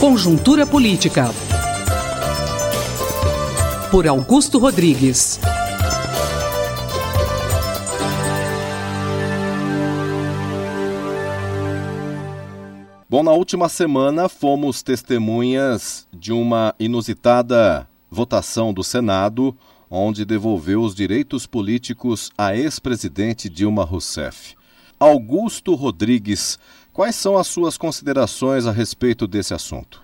Conjuntura Política. Por Augusto Rodrigues. Bom, na última semana fomos testemunhas de uma inusitada votação do Senado, onde devolveu os direitos políticos à ex-presidente Dilma Rousseff. Augusto Rodrigues, quais são as suas considerações a respeito desse assunto?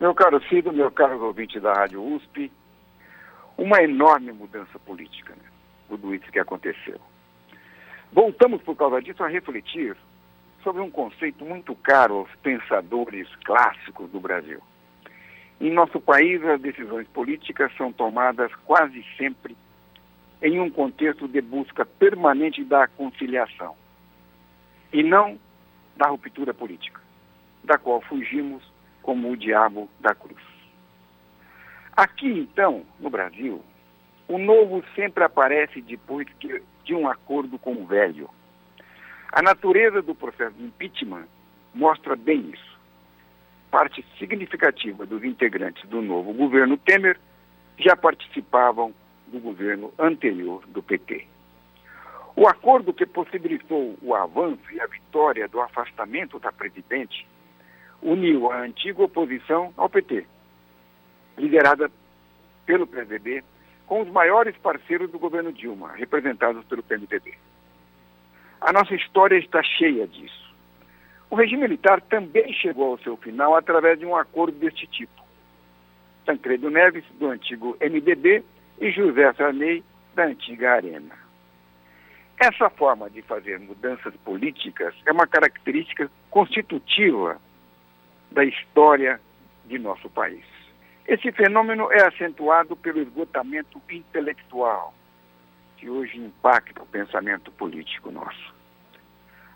Meu caro Cido, meu caro ouvinte da Rádio USP, uma enorme mudança política, né? tudo isso que aconteceu. Voltamos, por causa disso, a refletir sobre um conceito muito caro aos pensadores clássicos do Brasil. Em nosso país, as decisões políticas são tomadas quase sempre em um contexto de busca permanente da conciliação e não da ruptura política, da qual fugimos como o diabo da cruz. Aqui, então, no Brasil, o novo sempre aparece depois de um acordo com o velho. A natureza do processo de impeachment mostra bem isso. Parte significativa dos integrantes do novo governo Temer já participavam do governo anterior do PT. O acordo que possibilitou o avanço e a vitória do afastamento da presidente uniu a antiga oposição ao PT, liderada pelo PSDB, com os maiores parceiros do governo Dilma, representados pelo PMDB. A nossa história está cheia disso. O regime militar também chegou ao seu final através de um acordo deste tipo. Tancredo Neves, do antigo MDB, e José Sarney, da antiga Arena. Essa forma de fazer mudanças políticas é uma característica constitutiva da história de nosso país. Esse fenômeno é acentuado pelo esgotamento intelectual, que hoje impacta o pensamento político nosso.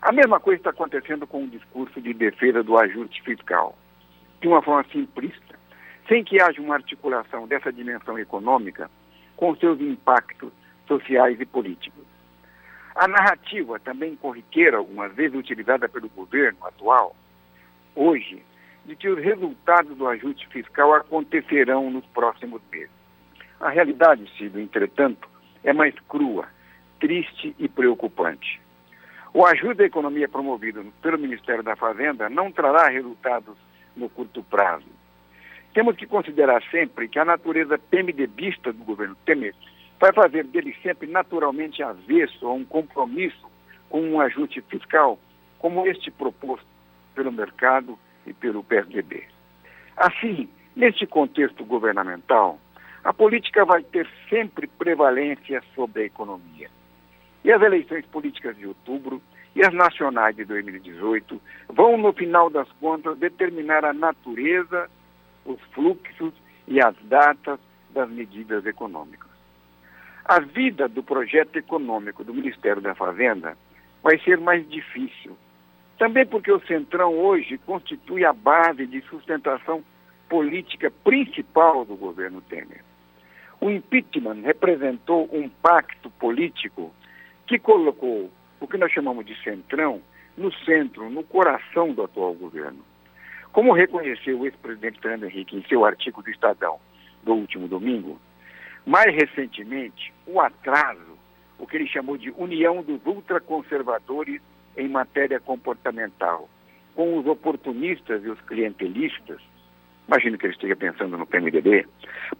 A mesma coisa está acontecendo com o discurso de defesa do ajuste fiscal, de uma forma simplista, sem que haja uma articulação dessa dimensão econômica com seus impactos sociais e políticos. A narrativa, também corriqueira, algumas vezes utilizada pelo governo atual, hoje, de que os resultados do ajuste fiscal acontecerão nos próximos meses. A realidade, Ciro, entretanto, é mais crua, triste e preocupante. O ajuste à economia promovido pelo Ministério da Fazenda não trará resultados no curto prazo. Temos que considerar sempre que a natureza PMDBista do governo Temer vai fazer dele sempre naturalmente avesso a um compromisso com um ajuste fiscal como este proposto pelo mercado e pelo PSDB. Assim, neste contexto governamental, a política vai ter sempre prevalência sobre a economia. E as eleições políticas de outubro e as nacionais de 2018 vão, no final das contas, determinar a natureza, os fluxos e as datas das medidas econômicas. A vida do projeto econômico do Ministério da Fazenda vai ser mais difícil também porque o Centrão hoje constitui a base de sustentação política principal do governo Temer. O impeachment representou um pacto político que colocou o que nós chamamos de Centrão no centro, no coração do atual governo. Como reconheceu o ex-presidente Fernando Henrique em seu artigo do Estadão do último domingo, mais recentemente, o atraso, o que ele chamou de união dos ultraconservadores em matéria comportamental com os oportunistas e os clientelistas, imagino que ele esteja pensando no PMDB,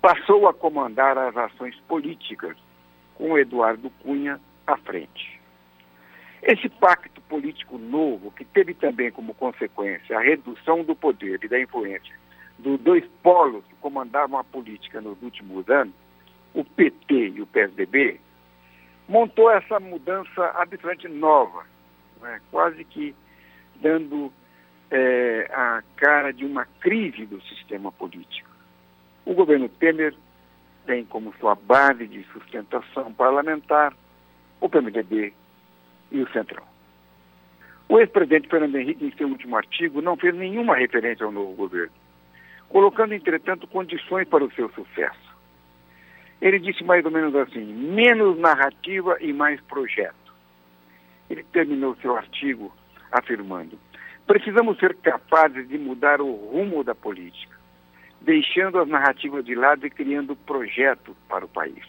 passou a comandar as ações políticas com Eduardo Cunha à frente. Esse pacto político novo, que teve também como consequência a redução do poder e da influência dos dois polos que comandavam a política nos últimos anos, o PT e o PSDB, montou essa mudança absolutamente nova né, quase que dando é, a cara de uma crise do sistema político. O governo Temer tem como sua base de sustentação parlamentar o PMDB e o Centrão. O ex-presidente Fernando Henrique, em seu último artigo, não fez nenhuma referência ao novo governo, colocando, entretanto, condições para o seu sucesso. Ele disse mais ou menos assim: menos narrativa e mais projeto ele terminou seu artigo afirmando: Precisamos ser capazes de mudar o rumo da política, deixando as narrativas de lado e criando projetos para o país.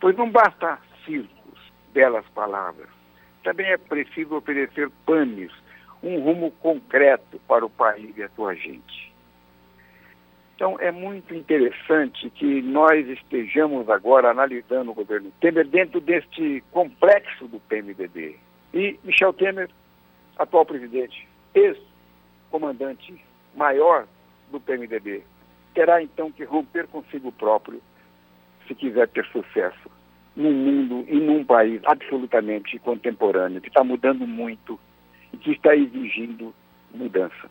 Pois não basta circos, belas palavras. Também é preciso oferecer panes, um rumo concreto para o país e a sua gente. Então, é muito interessante que nós estejamos agora analisando o governo Temer dentro deste complexo do PMDB. E Michel Temer, atual presidente, ex-comandante maior do PMDB, terá então que romper consigo próprio se quiser ter sucesso num mundo e num país absolutamente contemporâneo, que está mudando muito e que está exigindo mudança.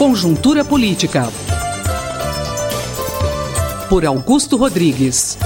Conjuntura Política. Por Augusto Rodrigues.